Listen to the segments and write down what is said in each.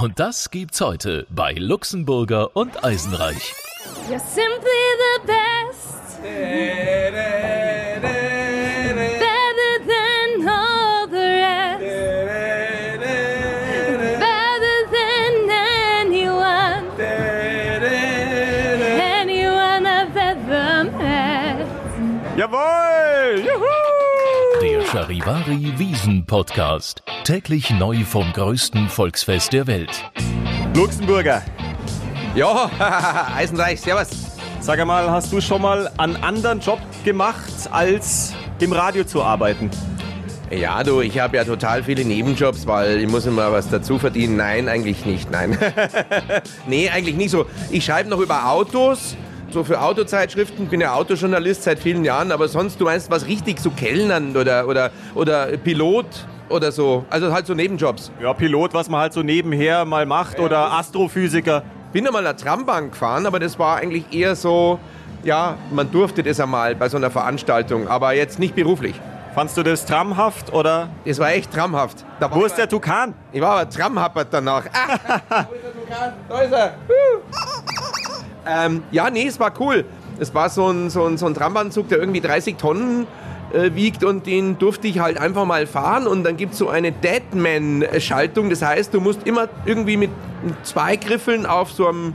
Und das gibt's heute bei Luxemburger und Eisenreich. You're simply the best. Better Charivari Wiesen Podcast. Täglich neu vom größten Volksfest der Welt. Luxemburger, Ja, Eisenreich, servus. sag einmal, hast du schon mal einen anderen Job gemacht, als im Radio zu arbeiten? Ja, du, ich habe ja total viele Nebenjobs, weil ich muss immer was dazu verdienen. Nein, eigentlich nicht, nein. nee, eigentlich nicht so. Ich schreibe noch über Autos, so für Autozeitschriften, bin ja Autojournalist seit vielen Jahren, aber sonst, du meinst was richtig, so Kellnern oder, oder, oder Pilot oder so. Also halt so Nebenjobs. Ja, Pilot, was man halt so nebenher mal macht, oder Astrophysiker. Bin einmal eine Trambahn gefahren, aber das war eigentlich eher so, ja, man durfte das einmal bei so einer Veranstaltung, aber jetzt nicht beruflich. Fandst du das tramhaft oder? Das war echt traumhaft. Da Wo ist der Tukan? Ich war aber tramhappert danach. Ah, wo ist der Tukan? Da ist er. Huh. Ähm, ja, nee, es war cool. Es war so ein, so ein, so ein Trambahnzug, der irgendwie 30 Tonnen äh, wiegt und den durfte ich halt einfach mal fahren und dann gibt es so eine Deadman-Schaltung. Das heißt, du musst immer irgendwie mit zwei Griffeln auf so einem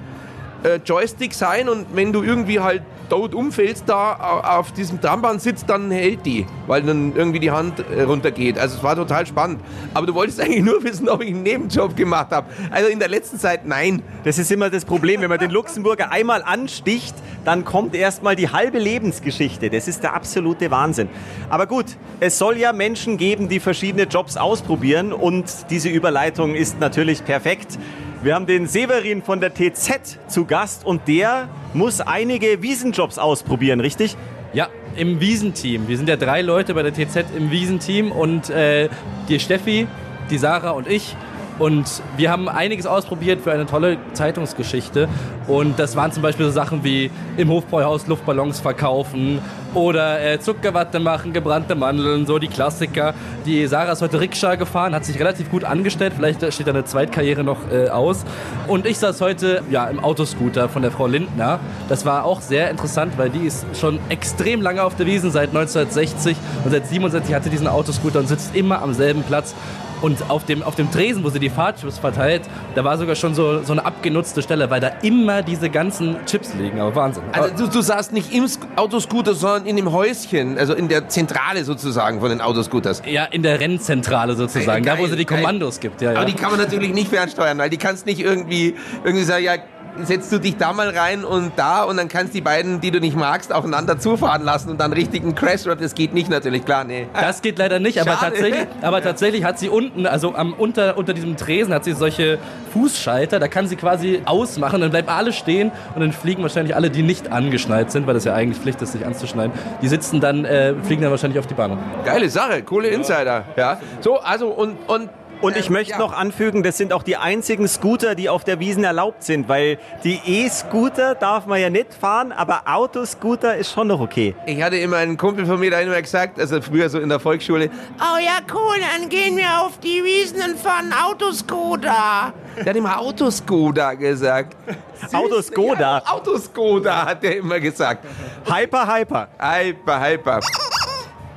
äh, Joystick sein und wenn du irgendwie halt tot umfällst da au- auf diesem Trambahn sitzt, dann hält die, weil dann irgendwie die Hand äh, runtergeht. Also es war total spannend. Aber du wolltest eigentlich nur wissen, ob ich einen Nebenjob gemacht habe. Also in der letzten Zeit nein. Das ist immer das Problem, wenn man den Luxemburger einmal ansticht, dann kommt erstmal die halbe Lebensgeschichte. Das ist der absolute Wahnsinn. Aber gut, es soll ja Menschen geben, die verschiedene Jobs ausprobieren und diese Überleitung ist natürlich perfekt. Wir haben den Severin von der TZ zu Gast und der muss einige Wiesenjobs ausprobieren, richtig? Ja, im Wiesenteam. Wir sind ja drei Leute bei der TZ im Wiesenteam und äh, die Steffi, die Sarah und ich. Und wir haben einiges ausprobiert für eine tolle Zeitungsgeschichte. Und das waren zum Beispiel so Sachen wie im Hofbräuhaus Luftballons verkaufen oder äh, Zuckerwatte machen, gebrannte Mandeln, so die Klassiker. Die Sarah ist heute Rikscha gefahren, hat sich relativ gut angestellt. Vielleicht steht da eine Zweitkarriere noch äh, aus. Und ich saß heute ja, im Autoscooter von der Frau Lindner. Das war auch sehr interessant, weil die ist schon extrem lange auf der Wiesen, seit 1960. Und seit 67 hatte diesen Autoscooter und sitzt immer am selben Platz. Und auf dem, auf dem Tresen, wo sie die Fahrtchips verteilt, da war sogar schon so, so eine abgenutzte Stelle, weil da immer diese ganzen Chips liegen. Aber Wahnsinn. Also du, du saßt nicht im Autoscooter, sondern in dem Häuschen, also in der Zentrale sozusagen von den Autoscooters. ja, in der Rennzentrale sozusagen, Geil, da wo sie die geil. Kommandos gibt. Ja, ja. Aber die kann man natürlich nicht fernsteuern, weil die kannst nicht irgendwie, irgendwie sagen, ja, setzt du dich da mal rein und da und dann kannst die beiden, die du nicht magst, aufeinander zufahren lassen und dann richtig einen Crash oder das geht nicht natürlich, klar, nee. Das geht leider nicht, aber Schade. tatsächlich, aber tatsächlich hat sie unten, also am, unter, unter diesem Tresen hat sie solche Fußschalter, da kann sie quasi ausmachen, dann bleiben alle stehen und dann fliegen wahrscheinlich alle, die nicht angeschnallt sind, weil das ja eigentlich Pflicht ist, sich anzuschneiden, die sitzen dann, äh, fliegen dann wahrscheinlich auf die Bahn. Geile Sache, coole Insider, ja. So, also und, und Und ich ähm, möchte ja. noch anfügen, das sind auch die einzigen Scooter, die auf der Wiesen erlaubt sind, weil die E-Scooter darf man ja nicht fahren, aber Autoscooter ist schon noch okay. Ich hatte immer einen Kumpel von mir, der hat immer gesagt, also früher so in der Volksschule, oh ja, cool, dann gehen wir auf die Wiesen und fahren Autoscooter. Der hat immer Autoscooter gesagt. Autoskoda. Ja, Autoscooter hat er immer gesagt. Hyper, hyper. Hyper, hyper.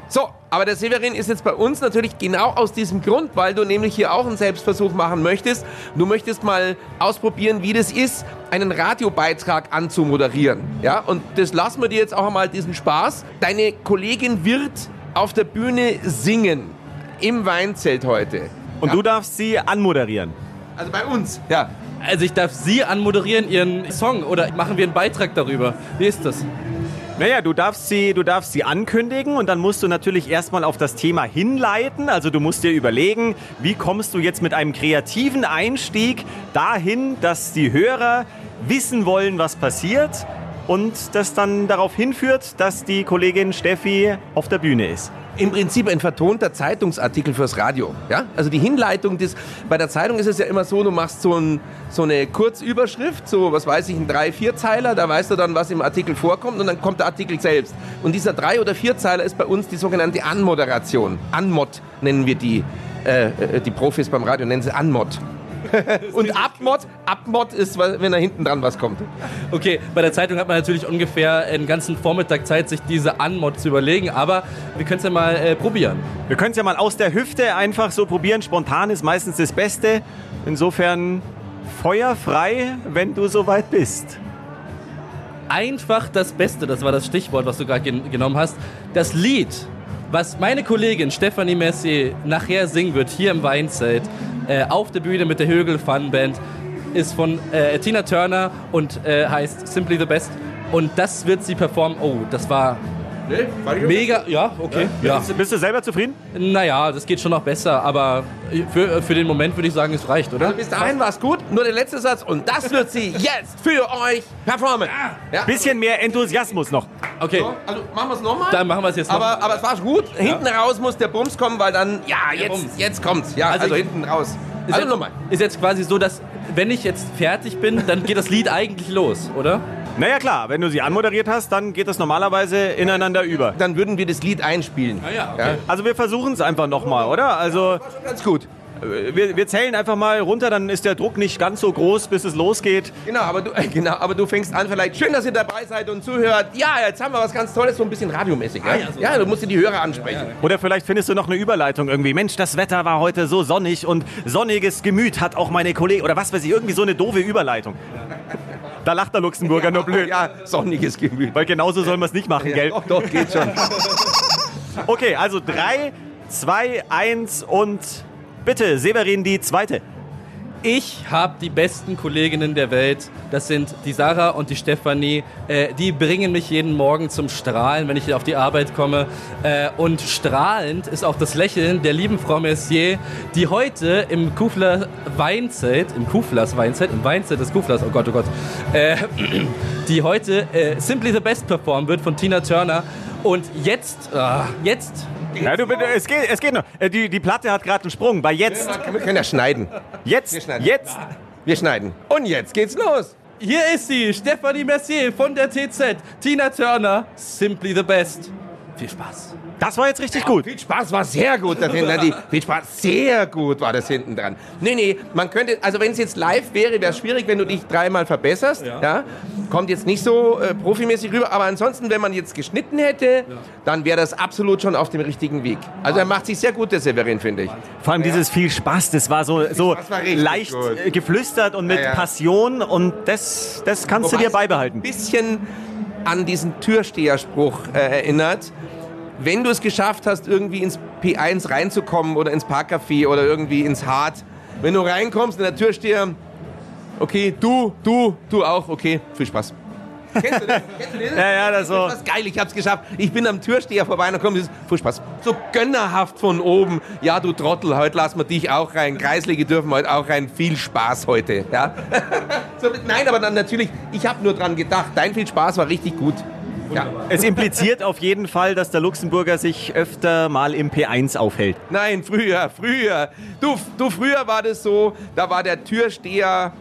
So, aber der Severin ist jetzt bei uns natürlich genau aus diesem Grund, weil du nämlich hier auch einen Selbstversuch machen möchtest. Du möchtest mal ausprobieren, wie das ist, einen Radiobeitrag anzumoderieren. Ja, und das lassen wir dir jetzt auch einmal diesen Spaß. Deine Kollegin wird auf der Bühne singen. Im Weinzelt heute. Und ja. du darfst sie anmoderieren. Also bei uns. Ja. Also ich darf Sie anmoderieren, Ihren Song, oder machen wir einen Beitrag darüber? Wie ist das? Naja, du darfst, sie, du darfst sie ankündigen und dann musst du natürlich erstmal auf das Thema hinleiten. Also du musst dir überlegen, wie kommst du jetzt mit einem kreativen Einstieg dahin, dass die Hörer wissen wollen, was passiert und das dann darauf hinführt, dass die Kollegin Steffi auf der Bühne ist. Im Prinzip ein vertonter Zeitungsartikel fürs Radio. Ja? Also die Hinleitung des, bei der Zeitung ist es ja immer so, du machst so, ein, so eine Kurzüberschrift, so was weiß ich, ein drei, vier Zeiler, da weißt du dann, was im Artikel vorkommt und dann kommt der Artikel selbst. Und dieser drei oder vier Zeiler ist bei uns die sogenannte Anmoderation. Anmod nennen wir die, äh, äh, die Profis beim Radio nennen sie Anmod. Und Abmod, Abmod ist, wenn da hinten dran was kommt. Okay, bei der Zeitung hat man natürlich ungefähr einen ganzen Vormittag Zeit, sich diese Anmod zu überlegen, aber wir können es ja mal äh, probieren. Wir können es ja mal aus der Hüfte einfach so probieren. Spontan ist meistens das Beste. Insofern feuerfrei, wenn du soweit bist. Einfach das Beste, das war das Stichwort, was du gerade gen genommen hast. Das Lied, was meine Kollegin Stephanie Messier nachher singen wird, hier im Weinzelt, äh, auf der Bühne mit der Högel Fun Band, ist von äh, Tina Turner und äh, heißt Simply the Best. Und das wird sie performen. Oh, das war Nee, mega. Ja, okay. Ja. Bist du selber zufrieden? Naja, das geht schon noch besser, aber für, für den Moment würde ich sagen, es reicht, oder? Also bis dahin war es gut, nur der letzte Satz und das wird sie jetzt für euch performen. Ja? Bisschen mehr Enthusiasmus noch. Okay, So, Also machen wir es nochmal. dann machen wir es jetzt noch. Aber, aber es war gut. Hinten raus muss der Bums kommen, weil dann, ja, jetzt, Bums. jetzt kommt's. Ja, Also also, ich- hinten raus. ist, Also jetzt, nochmal. ist jetzt quasi so, dass wenn ich jetzt fertig bin, dann geht das Lied eigentlich los, oder? Naja klar, wenn du sie anmoderiert hast, dann geht das normalerweise ineinander über. Dann würden wir das Lied einspielen. Ah ja, okay. Also wir versuchen es einfach nochmal, oder? Also Ganz gut. Wir, wir zählen einfach mal runter, dann ist der Druck nicht ganz so groß, bis es losgeht. Genau aber, du, genau, aber du fängst an vielleicht. Schön, dass ihr dabei seid und zuhört. Ja, jetzt haben wir was ganz Tolles, so ein bisschen radiomäßig. Ja, Ah, ja, so. ja du musst dir die Hörer ansprechen. Oder vielleicht findest du noch eine Überleitung irgendwie. Mensch, das Wetter war heute so sonnig und sonniges Gemüt hat auch meine Kollegin. Oder was weiß ich, irgendwie so eine doofe Überleitung. Da lacht der Luxemburger nur blöd. Ja, sonniges Gemüt. Weil genauso soll man es nicht machen, gell? Doch, doch, geht schon. Okay, also 3, 2, 1 und bitte, Severin, die zweite. Ich habe die besten Kolleginnen der Welt. Das sind die Sarah und die Stefanie. Äh, die bringen mich jeden Morgen zum Strahlen, wenn ich auf die Arbeit komme. Äh, und strahlend ist auch das Lächeln der lieben Frau Messier, die heute im Kufler Weinzelt, im Kuflers Weinzelt, im Weinzelt des Kuflers, oh Gott, oh Gott, äh, die heute äh, Simply the Best performen wird von Tina Turner. Und jetzt, ah, jetzt Ja, du, bitte, es, geht, es geht noch. Äh, Die, die Platte hat gerade einen Sprung. Bei jetzt, Wir können ja schneiden. Wir jetzt, schneiden. jetzt. Wir schneiden. Und jetzt geht's los. Hier ist sie, Stephanie Mercier von der TZ, Tina Turner, Simply the Best. Viel Spaß. Das war jetzt richtig gut. Viel Spaß war sehr gut da hinten. Die, viel Spaß, sehr gut war das hinten dran. Nee, nee, man könnte, also wenn es jetzt live wäre, wäre es schwierig, wenn du dich dreimal verbesserst. Ja. Kommt jetzt nicht so äh, profimäßig rüber, aber ansonsten, wenn man jetzt geschnitten hätte, dann wäre das absolut schon auf dem richtigen Weg. Also er macht sich sehr gut, der Severin, finde ich. Vor allem dieses viel Spaß, das war so, so war leicht gut. geflüstert und mit Ja, ja. Passion und das, das kannst du dir beibehalten. Ein bisschen an diesen Türsteherspruch äh, erinnert. Wenn du es geschafft hast, irgendwie ins P1 reinzukommen oder ins Parkcafé oder irgendwie ins Hart, wenn du reinkommst und der Türsteher, okay, du, du, du auch, okay, viel Spaß. Kennst du das? Kennst du das? Ja, ja, das so. Das ist geil, ich hab's geschafft. Ich bin am Türsteher vorbei und dann kommt dieses viel Spaß. So gönnerhaft von oben. Ja, du Trottel, heute lassen wir dich auch rein. Kreislige dürfen heute auch rein. Viel Spaß heute. Ja? so, nein, aber dann natürlich, ich habe nur dran gedacht. Dein viel Spaß war richtig gut. Ja. Es impliziert auf jeden Fall, dass der Luxemburger sich öfter mal im P1 aufhält. Nein, früher, früher. Du, du, früher war das so, da war der Türsteher,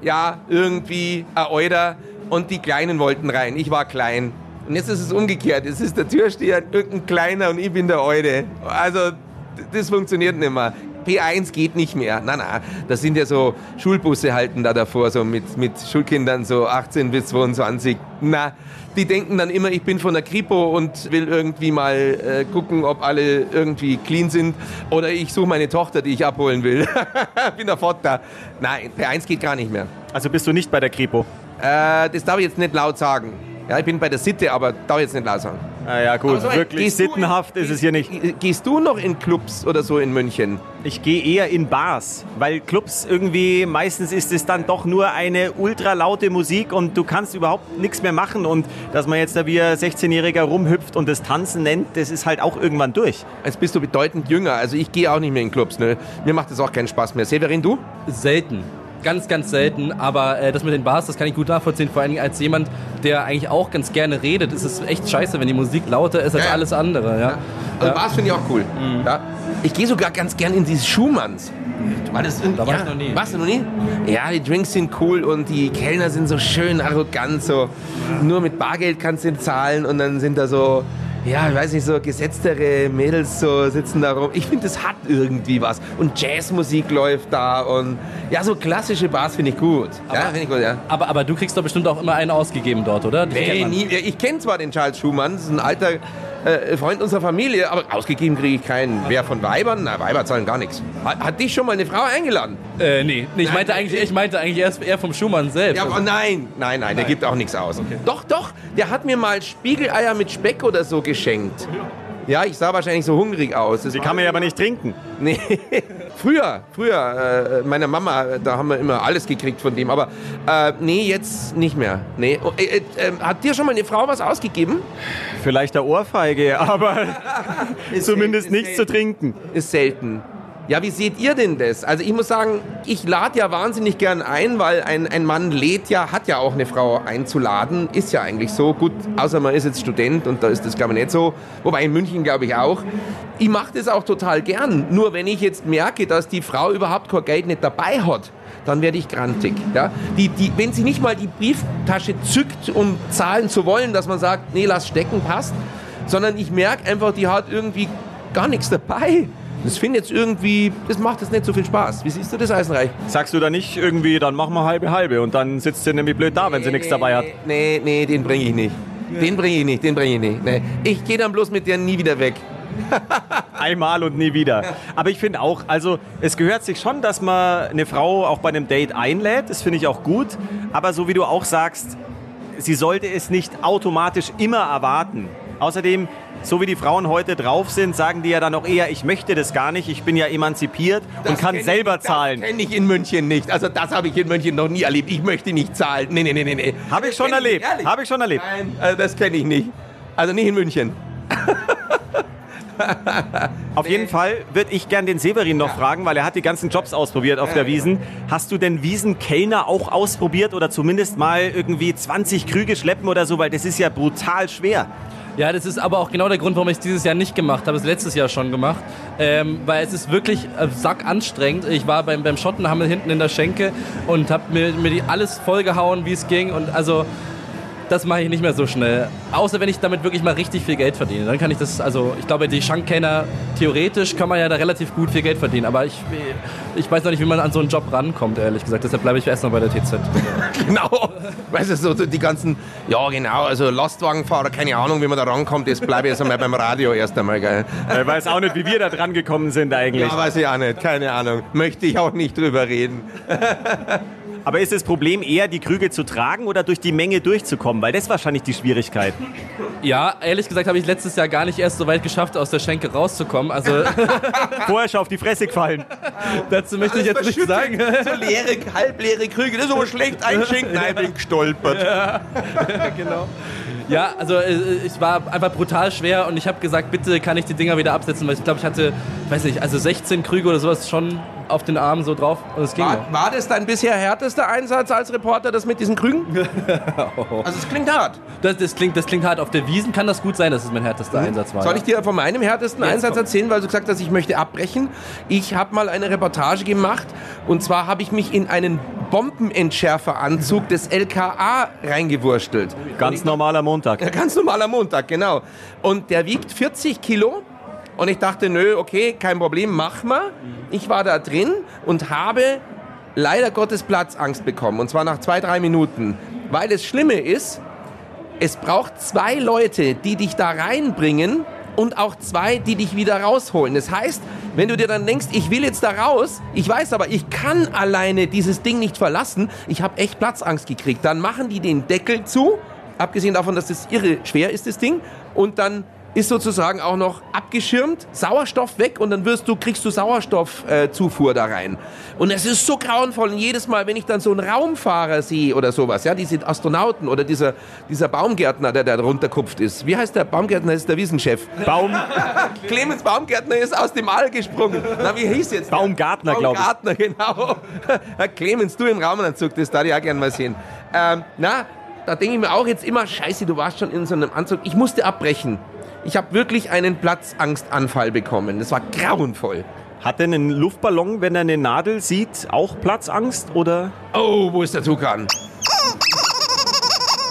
ja, irgendwie ein Euder und die Kleinen wollten rein. Ich war klein. Und jetzt ist es umgekehrt. Es ist der Türsteher, irgendein Kleiner und ich bin der Eude. Also, das funktioniert nicht mehr. P1 geht nicht mehr. Na, na, das sind ja so Schulbusse halten da davor, so mit, mit Schulkindern, so 18 bis 22. Na, die denken dann immer, ich bin von der Kripo und will irgendwie mal äh, gucken, ob alle irgendwie clean sind. Oder ich suche meine Tochter, die ich abholen will. bin der Vater. Nein, P1 geht gar nicht mehr. Also bist du nicht bei der Kripo? Äh, das darf ich jetzt nicht laut sagen. Ja, ich bin bei der Sitte, aber darf ich jetzt nicht laut sagen. Ah ja, gut, so, wirklich gehst du in- sittenhaft ist es hier nicht. Gehst du noch in Clubs oder so in München? Ich gehe eher in Bars, weil Clubs irgendwie, meistens ist es dann doch nur eine ultra laute Musik und du kannst überhaupt nichts mehr machen und dass man jetzt da wie ein 16-Jähriger rumhüpft und das Tanzen nennt, das ist halt auch irgendwann durch. Jetzt bist du bedeutend jünger. Also ich gehe auch nicht mehr in Clubs. Ne? Mir macht das auch keinen Spaß mehr. Severin, du? Selten. Ganz, ganz selten. Aber äh, das mit den Bars, das kann ich gut nachvollziehen. Vor allen Dingen als jemand, der eigentlich auch ganz gerne redet, ist es echt scheiße, wenn die Musik lauter ist als Ja, alles andere. Ja. Also Bars finde ich auch cool. Ja. Ich gehe sogar ganz gern in diese Schumanns. Weil das sind, Da war ja, ich noch nie. Warst du noch nie? Ja, die Drinks sind cool und die Kellner sind so schön arrogant. So. Nur mit Bargeld kannst du zahlen und dann sind da so ja, ich weiß nicht, so gesetztere Mädels so sitzen da rum. Ich finde, das hat irgendwie was. Und Jazzmusik läuft da und ja, so klassische Bars finde ich gut. ja, finde ich gut, ja. Aber, aber du kriegst doch bestimmt auch immer einen ausgegeben dort, oder? Kennt Nee, nie, ich kenne zwar den Charles Schumann, das ist ein alter äh, Freund unserer Familie, aber ausgegeben kriege ich keinen. Wer von Weibern? Na, Weiber zahlen gar nichts. Hat, hat dich schon mal eine Frau eingeladen? Äh, nee. nee ich, Nein, meinte okay. eigentlich, ich meinte eigentlich erst eher vom Schumann selbst. Ja, aber nein, nein, nein, der gibt auch nichts aus. Doch, doch, der hat mir mal Spiegeleier mit Speck oder so geschenkt. Ja, ich sah wahrscheinlich so hungrig aus. Das Die kann man ja aber nicht trinken. Nee, früher, früher, äh, meiner Mama, da haben wir immer alles gekriegt von dem, aber äh, nee, jetzt nicht mehr. Nee. Oh, äh, äh, hat dir schon mal eine Frau was ausgegeben? Vielleicht der Ohrfeige, aber zumindest selten, nichts zu trinken. Ist selten. Ja, wie seht ihr denn das? Also ich muss sagen, ich lade ja wahnsinnig gern ein, weil ein, ein Mann lädt ja, hat ja auch eine Frau einzuladen. Ist ja eigentlich so. Gut, außer man ist jetzt Student und da ist das glaube ich nicht so. Wobei in München glaube ich auch. Ich mache das auch total gern. Nur wenn ich jetzt merke, dass die Frau überhaupt kein Geld nicht dabei hat, dann werde ich grantig. Ja? Die, die, wenn sie nicht mal die Brieftasche zückt, um zahlen zu wollen, dass man sagt, nee, lass stecken, passt, sondern ich merke einfach, die hat irgendwie gar nichts dabei. Das finde jetzt irgendwie, das macht jetzt nicht so viel Spaß. Wie siehst du das, Eisenreich? Sagst du da nicht irgendwie, dann machen wir halbe halbe und dann sitzt sie nämlich blöd da, wenn sie nichts dabei hat. Nee, nee, den bringe ich nicht. Den bringe ich nicht, den bringe ich nicht. Nee. Ich gehe dann bloß mit der nie wieder weg. Einmal und nie wieder. Aber ich finde auch, also es gehört sich schon, dass man eine Frau auch bei einem Date einlädt. Das finde ich auch gut. Aber so wie du auch sagst, sie sollte es nicht automatisch immer erwarten. Außerdem, so wie die Frauen heute drauf sind, sagen die ja dann auch eher, ich möchte das gar nicht, ich bin ja emanzipiert und kann selber ich, zahlen. Das kenne ich in München nicht. Also das habe ich in München noch nie erlebt. Ich möchte nicht zahlen. Nee, nee, nee, nee, nee. Habe ich schon Das erlebt. Habe ich schon erlebt. Nein, also das kenne ich nicht. Also nicht in München. Auf jeden Fall würde ich gern den Severin noch fragen, weil er hat die ganzen Jobs ausprobiert auf der Wiesen. Hast du denn Wiesenkellner auch ausprobiert oder zumindest mal irgendwie 20 Krüge schleppen oder so, weil das ist ja brutal schwer. Ja, das ist aber auch genau der Grund, warum ich es dieses Jahr nicht gemacht habe. Es letztes Jahr schon gemacht. Ähm, weil es ist wirklich äh, sack anstrengend. Ich war beim, beim Schottenhammel hinten in der Schenke und habe mir, mir die alles vollgehauen, wie es ging. Und also, das mache ich nicht mehr so schnell. Außer wenn ich damit wirklich mal richtig viel Geld verdiene. Dann kann ich das, also ich glaube, die Schankkenner, theoretisch kann man ja da relativ gut viel Geld verdienen. Aber ich, ich weiß noch nicht, wie man an so einen Job rankommt, ehrlich gesagt. Deshalb bleibe ich erst mal bei der TZ. Genau. Weißt du, so so die ganzen, ja genau, also Lastwagenfahrer, keine Ahnung, wie man da rankommt, das bleibe ich jetzt einmal beim Radio erst einmal, gell. Ich weiß auch nicht, wie wir da dran gekommen sind eigentlich. Ja, weiß ich auch nicht, keine Ahnung. Möchte ich auch nicht drüber reden. Aber ist das Problem eher, die Krüge zu tragen oder durch die Menge durchzukommen? Weil das ist wahrscheinlich die Schwierigkeit. Ja, ehrlich gesagt habe ich letztes Jahr gar nicht erst so weit geschafft, aus der Schenke rauszukommen. Also Vorher schon auf die Fresse gefallen. dazu möchte ich jetzt nichts sagen. So leere, halbleere Krüge, das ist aber schlecht einschenken. Nein, bin gestolpert. genau. Ja, also äh, es war einfach brutal schwer und ich habe gesagt, bitte kann ich die Dinger wieder absetzen, weil ich glaube, ich hatte, ich weiß nicht, also 16 Krüge oder sowas schon auf den Arm so drauf und es ging War, noch. war das dein bisher härtester Einsatz als Reporter, das mit diesen Krügen? Also es klingt hart. Das, das, klingt, das klingt hart. Auf der Wiesen kann das gut sein, dass es mein härtester Einsatz war. Mhm. Soll ich dir von meinem härtesten Jetzt Einsatz komm. erzählen, weil du gesagt hast, ich möchte abbrechen? Ich habe mal eine Reportage gemacht und zwar habe ich mich in einen Bombenentschärferanzug des LKA reingewurstelt. Ganz normaler Montag. Ja, ganz normaler Montag, genau. Und der wiegt 40 Kilo. Und ich dachte, nö, okay, kein Problem, mach mal. Ich war da drin und habe leider Gottes Platzangst bekommen. Und zwar nach zwei, drei Minuten. Weil das Schlimme ist, es braucht zwei Leute, die dich da reinbringen und auch zwei, die dich wieder rausholen. Das heißt, wenn du dir dann denkst, ich will jetzt da raus, ich weiß aber, ich kann alleine dieses Ding nicht verlassen, ich habe echt Platzangst gekriegt, dann machen die den Deckel zu, abgesehen davon, dass das irre schwer ist, das Ding, und dann ist sozusagen auch noch abgeschirmt, Sauerstoff weg und dann wirst du, kriegst du Sauerstoffzufuhr äh, Zufuhr da rein. Und es ist so grauenvoll. Und jedes Mal, wenn ich dann so einen Raumfahrer sehe oder sowas, ja, diese Astronauten oder dieser, dieser Baumgärtner, der da runterkupft ist. Wie heißt der? Baumgärtner ist der Wiesenchef. Baum, Clemens Baumgärtner ist aus dem All gesprungen. Na, wie hieß jetzt? Baumgartner, glaub ich. Baumgartner, genau. Herr Clemens, du im Raumanzug, das darf ich auch gerne mal sehen. Ähm, na, da denke ich mir auch jetzt immer, scheiße, du warst schon in so einem Anzug. Ich musste abbrechen. Ich habe wirklich einen Platzangstanfall bekommen. Das war grauenvoll. hat denn ein Luftballon, wenn er eine Nadel sieht, auch Platzangst oder? Oh, wo ist der Tukan?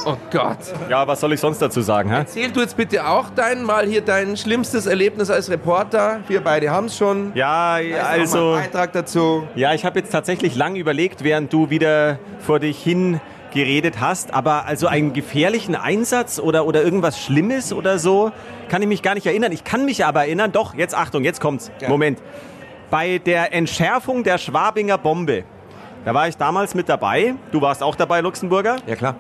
Oh Gott. Ja, was soll ich sonst dazu sagen? Hä? Erzähl du jetzt bitte auch dein mal hier dein schlimmstes Erlebnis als Reporter. Wir beide haben es schon. Ja, Da also. ein Beitrag dazu. Ja, ich habe jetzt tatsächlich lang überlegt, während du wieder vor dich hin geredet hast, aber also einen gefährlichen Einsatz oder, oder irgendwas Schlimmes oder so, kann ich mich gar nicht erinnern. Ich kann mich aber erinnern, doch, jetzt Achtung, jetzt kommt's. Ja. Moment. Bei der Entschärfung der Schwabinger Bombe, da war ich damals mit dabei. Du warst auch dabei, Luxemburger. Ja klar.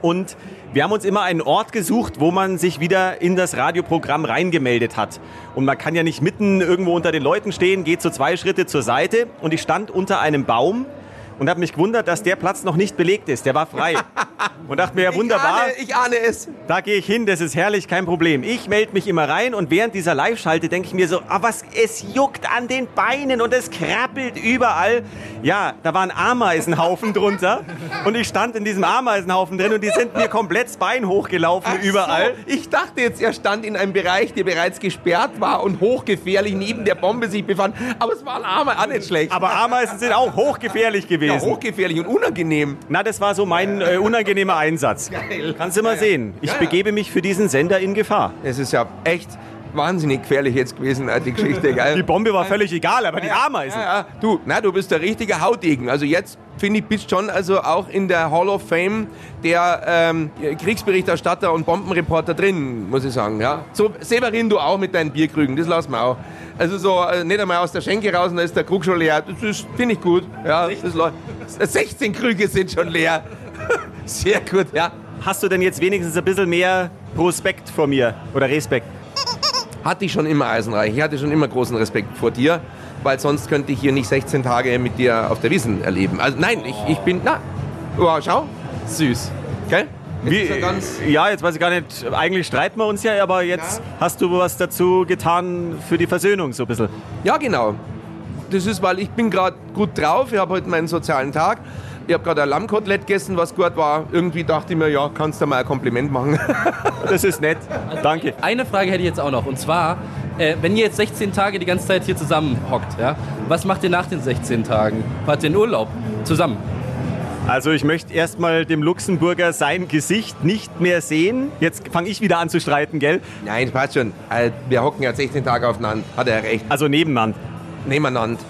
Und wir haben uns immer einen Ort gesucht, wo man sich wieder in das Radioprogramm reingemeldet hat. Und man kann ja nicht mitten irgendwo unter den Leuten stehen, geht so zwei Schritte zur Seite. Und ich stand unter einem Baum und habe mich gewundert, dass der Platz noch nicht belegt ist. Der war frei. Und dachte mir, ja wunderbar, Ich ahne, ich ahne es. da gehe ich hin, das ist herrlich, kein Problem. Ich melde mich immer rein und während dieser Live-Schalte denke ich mir so, ah, was, es juckt an den Beinen und es krabbelt überall. Ja, da war ein Ameisenhaufen drunter und ich stand in diesem Ameisenhaufen drin und die sind mir komplett das Bein hochgelaufen überall. So, ich dachte jetzt, er stand in einem Bereich, der bereits gesperrt war und hochgefährlich neben der Bombe sich befand. Aber es war ein Armer, auch nicht schlecht. Aber Ameisen sind auch hochgefährlich ja, gewesen. hochgefährlich und unangenehm. Na, das war so mein äh, unangenehmer Einsatz. Geil. Kannst du mal sehen. Ich Ja, ja. begebe mich für diesen Sender in Gefahr. Es ist ja echt wahnsinnig gefährlich jetzt gewesen, äh, die Geschichte. Geil. Die Bombe war völlig egal, aber die Ameisen. Ja, ja. Du, na, du bist der richtige Haudegen. Also jetzt finde ich, bist schon also auch in der Hall of Fame der ähm, Kriegsberichterstatter und Bombenreporter drin, muss ich sagen. Ja. So, Severin, du auch mit deinen Bierkrügen, das lassen wir auch. Also so äh, nicht einmal aus der Schenke raus und da ist der Krug schon leer. Das ist- finde ich gut. Ja, das läuft. 16 Krüge sind schon leer. Sehr gut, ja. Hast du denn jetzt wenigstens ein bisschen mehr Prospekt vor mir oder Respekt? Hatte ich schon immer Eisenreich. Ich hatte schon immer großen Respekt vor dir, weil sonst könnte ich hier nicht 16 Tage mit dir auf der Wiesen erleben. Also nein, ich, ich bin, na, oh, schau, Süß. gell? Wie, ja, jetzt weiß ich gar nicht, eigentlich streiten wir uns ja, aber jetzt Ja. hast du was dazu getan für die Versöhnung so ein bisschen. ja, genau. Das ist, weil ich bin gerade gut drauf. Ich habe heute meinen sozialen Tag. Ich habe gerade ein Lammkotelett gegessen, was gut war. Irgendwie dachte ich mir, ja, kannst du mal ein Kompliment machen. Das ist nett. Danke. Eine Frage hätte ich jetzt auch noch. Und zwar, äh, wenn ihr jetzt 16 Tage die ganze Zeit hier zusammen hockt, ja, was macht ihr nach den 16 Tagen? Fahrt ihr in Urlaub? Zusammen? Also ich möchte erstmal dem Luxemburger sein Gesicht nicht mehr sehen. Jetzt fange ich wieder an zu streiten, gell? Nein, passt schon. Äh, Wir hocken ja 16 Tage aufeinander. Hat er recht. Also nebeneinander. Nebeneinander.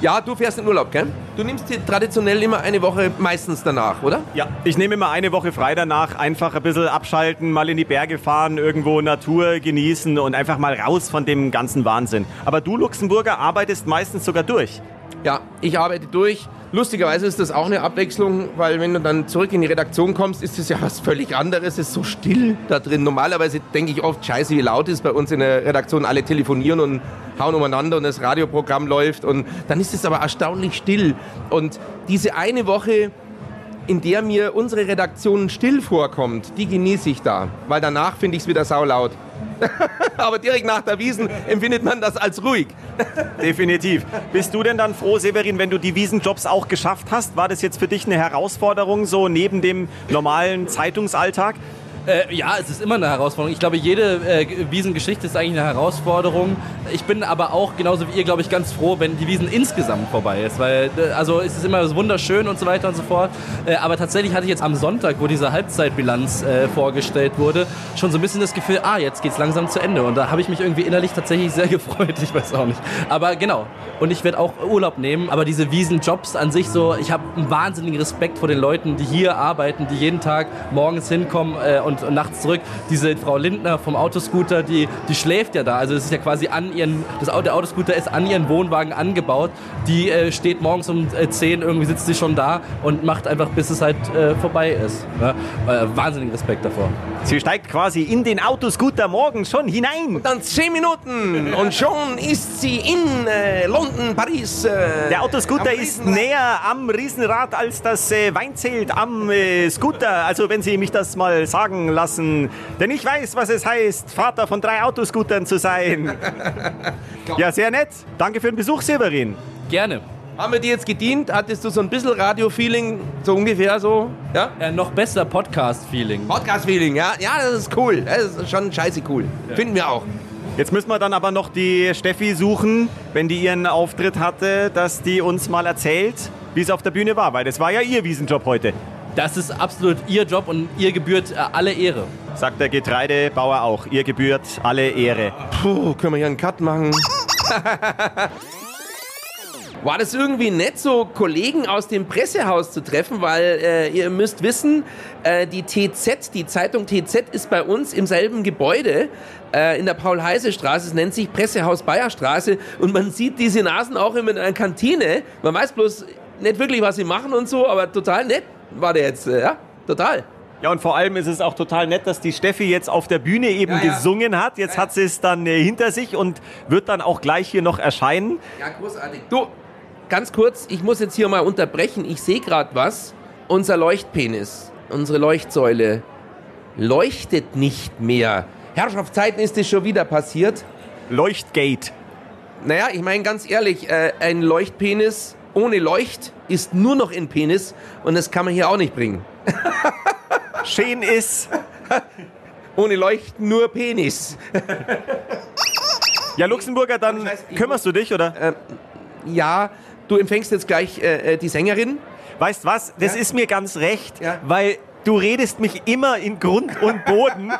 Ja, du fährst in Urlaub, gell? Du nimmst dir traditionell immer eine Woche meistens danach, oder? Ja, ich nehme immer eine Woche frei danach, einfach ein bisschen abschalten, mal in die Berge fahren, irgendwo Natur genießen und einfach mal raus von dem ganzen Wahnsinn. Aber du, Luxemburger, arbeitest meistens sogar durch. Ja, ich arbeite durch. Lustigerweise ist das auch eine Abwechslung, weil wenn du dann zurück in die Redaktion kommst, ist es ja was völlig anderes. Es ist so still da drin. Normalerweise denke ich oft, scheiße, wie laut ist bei uns in der Redaktion. Alle telefonieren und hauen umeinander und das Radioprogramm läuft. Und dann ist es aber erstaunlich still. Und diese eine Woche, in der mir unsere Redaktion still vorkommt, die genieße ich da. Weil danach finde ich es wieder saulaut. aber direkt nach der Wiesen empfindet man das als ruhig. Definitiv. Bist du denn dann froh, Severin, wenn du die Wiesenjobs auch geschafft hast? War das jetzt für dich eine Herausforderung, so neben dem normalen Zeitungsalltag? Äh, ja, es ist immer eine Herausforderung. Ich glaube, jede äh, Wiesengeschichte ist eigentlich eine Herausforderung. Ich bin aber auch, genauso wie ihr, glaube ich, ganz froh, wenn die Wiesen insgesamt vorbei ist. Weil, äh, also es ist immer wunderschön und so weiter und so fort. Äh, aber tatsächlich hatte ich jetzt am Sonntag, wo diese Halbzeitbilanz äh, vorgestellt wurde, schon so ein bisschen das Gefühl, ah, jetzt geht's langsam zu Ende. Und da habe ich mich irgendwie innerlich tatsächlich sehr gefreut. Ich weiß auch nicht. Aber genau. Und ich werde auch Urlaub nehmen. Aber diese Wiesenjobs an sich so, ich habe einen wahnsinnigen Respekt vor den Leuten, die hier arbeiten, die jeden Tag morgens hinkommen äh, und, und nachts zurück. Diese Frau Lindner vom Autoscooter, die, die schläft ja da. Also es ist ja quasi an ihren, das Auto, der Autoscooter ist an ihren Wohnwagen angebaut. Die äh, steht morgens um äh, 10, irgendwie sitzt sie schon da und macht einfach, bis es halt äh, vorbei ist. Ja? Äh, wahnsinnigen Respekt davor. Sie steigt quasi in den Autoscooter morgens schon hinein. Dann 10 Minuten und schon ist sie in äh, London, Paris. Äh, Der Autoscooter ist näher am Riesenrad als das äh, Weinzelt am äh, Scooter. Also wenn Sie mich das mal sagen lassen. Denn ich weiß, was es heißt, Vater von drei Autoscootern zu sein. ja, sehr nett. Danke für den Besuch, Severin. Gerne. Haben wir dir jetzt gedient? Hattest du so ein bisschen Radio-Feeling? So ungefähr so? Ja? Äh, noch besser Podcast-Feeling. Podcast-Feeling, ja? Ja, das ist cool. Das ist schon scheiße cool. Finden wir auch. Jetzt müssen wir dann aber noch die Steffi suchen, wenn die ihren Auftritt hatte, dass die uns mal erzählt, wie es auf der Bühne war. Weil das war ja ihr Wiesenjob heute. Das ist absolut ihr Job und ihr gebührt äh, alle Ehre. Sagt der Getreidebauer auch. Ihr gebührt alle Ehre. Puh, können wir hier einen Cut machen? War das irgendwie nett, so Kollegen aus dem Pressehaus zu treffen, weil äh, ihr müsst wissen, äh, die TZ, die Zeitung TZ ist bei uns im selben Gebäude äh, in der Paul-Heise-Straße. Es nennt sich Pressehaus Bayerstraße und man sieht diese Nasen auch immer in einer Kantine. Man weiß bloß nicht wirklich, was sie machen und so, aber total nett war der jetzt, äh, ja, total. Ja, und vor allem ist es auch total nett, dass die Steffi jetzt auf der Bühne eben Ja, ja. gesungen hat. Jetzt hat sie es dann äh, hinter sich und wird dann auch gleich hier noch erscheinen. Ja, großartig. Du, ganz kurz, ich muss jetzt hier mal unterbrechen. Ich sehe gerade was. Unser Leuchtpenis, unsere Leuchtsäule, leuchtet nicht mehr. Herrschaftszeiten ist das schon wieder passiert. Leuchtgate. Naja, ich meine ganz ehrlich, äh, ein Leuchtpenis ohne Leucht ist nur noch ein Penis und das kann man hier auch nicht bringen. Schön ist. Ohne Leucht nur Penis. Ja, Luxemburger, dann kümmerst du dich, oder? Ja, du empfängst jetzt gleich äh, äh, die Sängerin. Weißt was? Das Ja? ist mir ganz recht, Ja. weil du redest mich immer in Grund und Boden.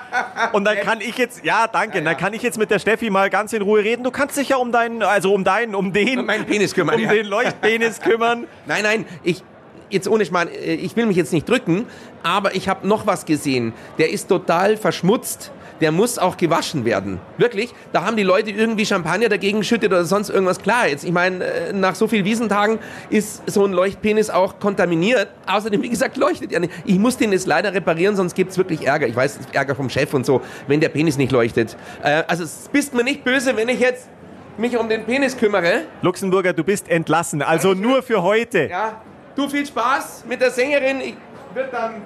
und dann kann ich jetzt, ja, danke, dann kann ich jetzt mit der Steffi mal ganz in Ruhe reden. Du kannst dich ja um deinen, also um deinen, um den, Um meinen Penis kümmern, um ja. den Leuchtpenis kümmern. Nein, nein, ich jetzt ohne Schmarrn, äh, ich will mich jetzt nicht drücken, aber ich habe noch was gesehen. Der ist total verschmutzt. Der muss auch gewaschen werden. Wirklich? Da haben die Leute irgendwie Champagner dagegen geschüttet oder sonst irgendwas. Klar, jetzt, ich meine, äh, nach so vielen Wiesentagen ist so ein Leuchtpenis auch kontaminiert. Außerdem, wie gesagt, leuchtet er nicht. Ich muss den jetzt leider reparieren, sonst gibt's wirklich Ärger. Ich weiß, Ärger vom Chef und so, wenn der Penis nicht leuchtet. Äh, also, es bist mir nicht böse, wenn ich jetzt mich um den Penis kümmere. Luxemburger, du bist entlassen, also nur für heute. Ja, du viel Spaß mit der Sängerin. Ich würde dann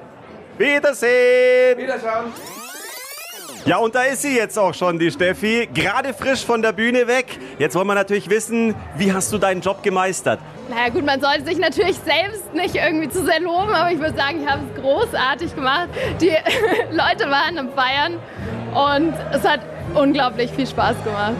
Wiedersehen! wieder schauen. Ja, und da ist sie jetzt auch schon, die Steffi. Gerade frisch von der Bühne weg. Jetzt wollen wir natürlich wissen, wie hast du deinen Job gemeistert? Naja gut, man sollte sich natürlich selbst nicht irgendwie zu sehr loben, aber ich würde sagen, ich habe es großartig gemacht. Die Leute waren am Feiern und es hat unglaublich viel Spaß gemacht.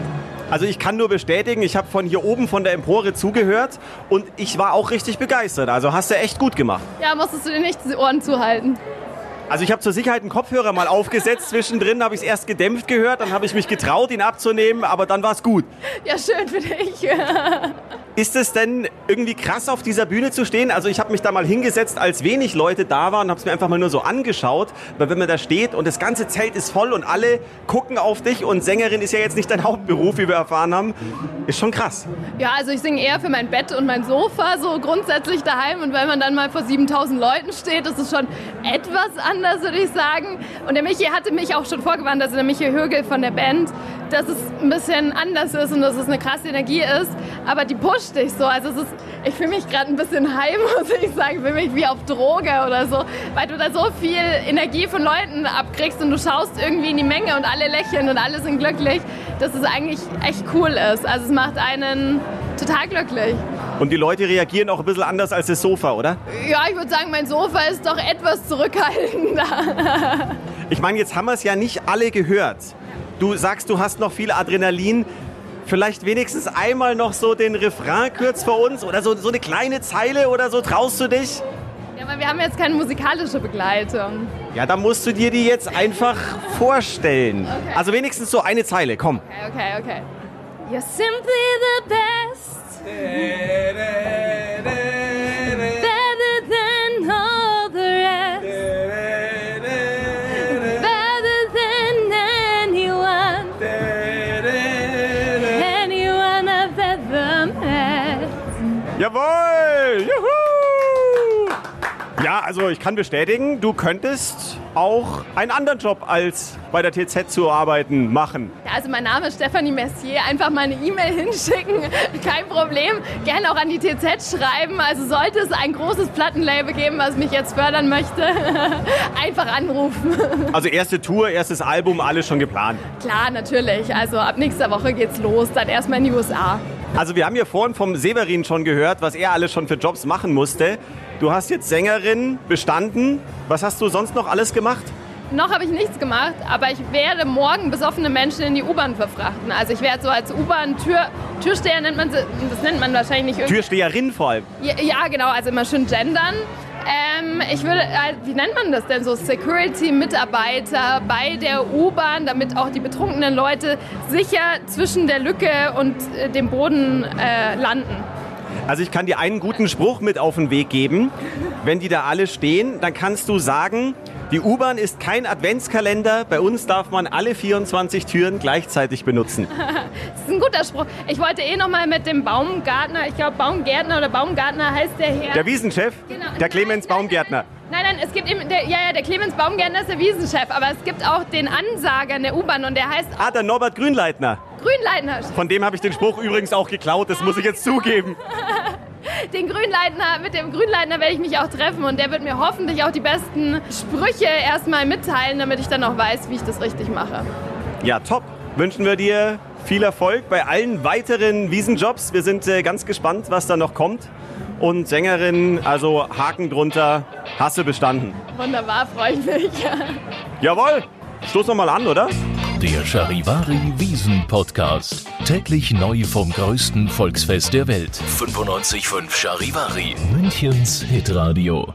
Also ich kann nur bestätigen, ich habe von hier oben von der Empore zugehört und ich war auch richtig begeistert. Also hast du echt gut gemacht. Ja, musstest du dir nicht die Ohren zuhalten. Also ich habe zur Sicherheit einen Kopfhörer mal aufgesetzt. Zwischendrin habe ich es erst gedämpft gehört, dann habe ich mich getraut, ihn abzunehmen, aber dann war es gut. Ja, schön für dich. Ist es denn irgendwie krass, auf dieser Bühne zu stehen? Also ich habe mich da mal hingesetzt, als wenig Leute da waren, habe es mir einfach mal nur so angeschaut. Weil wenn man da steht und das ganze Zelt ist voll und alle gucken auf dich und Sängerin ist ja jetzt nicht dein Hauptberuf, wie wir erfahren haben, ist schon krass. Ja, also ich singe eher für mein Bett und mein Sofa, so grundsätzlich daheim. Und wenn man dann mal vor 7000 Leuten steht, ist es schon etwas anders, würde ich sagen. Und der Michi hatte mich auch schon vorgewarnt, also der Michi Högel von der Band, dass es ein bisschen anders ist und dass es eine krasse Energie ist. Aber die pusht dich so. Also ist, ich fühle mich gerade ein bisschen heim, muss ich sagen. Ich fühle mich wie auf Droge oder so, weil du da so viel Energie von Leuten abkriegst und du schaust irgendwie in die Menge und alle lächeln und alle sind glücklich, dass es eigentlich echt cool ist. Also es macht einen total glücklich. Und die Leute reagieren auch ein bisschen anders als das Sofa, oder? Ja, ich würde sagen, mein Sofa ist doch etwas zurückhaltender. Ich meine, jetzt haben wir es ja nicht alle gehört. Du sagst, du hast noch viel Adrenalin. Vielleicht wenigstens einmal noch so den Refrain kurz vor uns oder so, so eine kleine Zeile oder so. Traust du dich? Ja, aber wir haben jetzt keine musikalische Begleitung. Ja, dann musst du dir die jetzt einfach vorstellen. Okay. Also wenigstens so eine Zeile, komm. Okay, okay, okay. You're simply the best. Better than all the rest. Better than anyone. Anyone I've ever met. Jawohl! Juhu! Ja, also ich kann bestätigen, du könntest auch einen anderen Job als bei der TZ zu arbeiten machen. Also mein Name ist Stefanie Messier. Einfach mal eine E-Mail hinschicken. Kein Problem. Gerne auch an die TZ schreiben. Also sollte es ein großes Plattenlabel geben, was mich jetzt fördern möchte, einfach anrufen. Also erste Tour, erstes Album, alles schon geplant. Klar, natürlich. Also ab nächster Woche geht's los. Dann erstmal in die USA. Also wir haben ja vorhin vom Severin schon gehört, was er alles schon für Jobs machen musste. Du hast jetzt Sängerin bestanden. Was hast du sonst noch alles gemacht? Noch habe ich nichts gemacht, aber ich werde morgen besoffene Menschen in die U-Bahn verfrachten. Also ich werde so als U-Bahn-Tür, Türsteher nennt man sie, das nennt man wahrscheinlich nicht irgendwie. Türsteherin vor allem. Ja, ja, genau, also immer schön gendern. Ähm, ich würde, äh, wie nennt man das denn so? Security-Mitarbeiter bei der U-Bahn, damit auch die betrunkenen Leute sicher zwischen der Lücke und äh, dem Boden äh, landen. Also ich kann dir einen guten Spruch mit auf den Weg geben. Wenn die da alle stehen, dann kannst du sagen, die U-Bahn ist kein Adventskalender. Bei uns darf man alle 24 Türen gleichzeitig benutzen. Das ist ein guter Spruch. Ich wollte eh noch mal mit dem Baumgartner, ich glaube Baumgärtner oder Baumgartner heißt der Herr. Der Wiesenchef? Genau. Der Clemens Nein, nein, Baumgärtner. Nein, nein, es gibt eben, der, ja, ja, der Clemens Baumgärtner ist der Wiesenchef, aber es gibt auch den Ansager in der U-Bahn und der heißt Ah, der Norbert Grünleitner. Grünleitner. Von dem habe ich den Spruch übrigens auch geklaut, das muss ich jetzt zugeben. Den Grünleitner, mit dem Grünleitner werde ich mich auch treffen und der wird mir hoffentlich auch die besten Sprüche erstmal mitteilen, damit ich dann auch weiß, wie ich das richtig mache. Ja, top. Wünschen wir dir viel Erfolg bei allen weiteren Wiesenjobs. Wir sind äh, ganz gespannt, was da noch kommt. Und Sängerin, also Haken drunter, Hasse bestanden. Wunderbar, freue ich mich. Jawohl, stoß noch mal an, oder? Der Charivari Wiesen Podcast. Täglich neu vom größten Volksfest der Welt. 95.5 Charivari. Münchens Hitradio.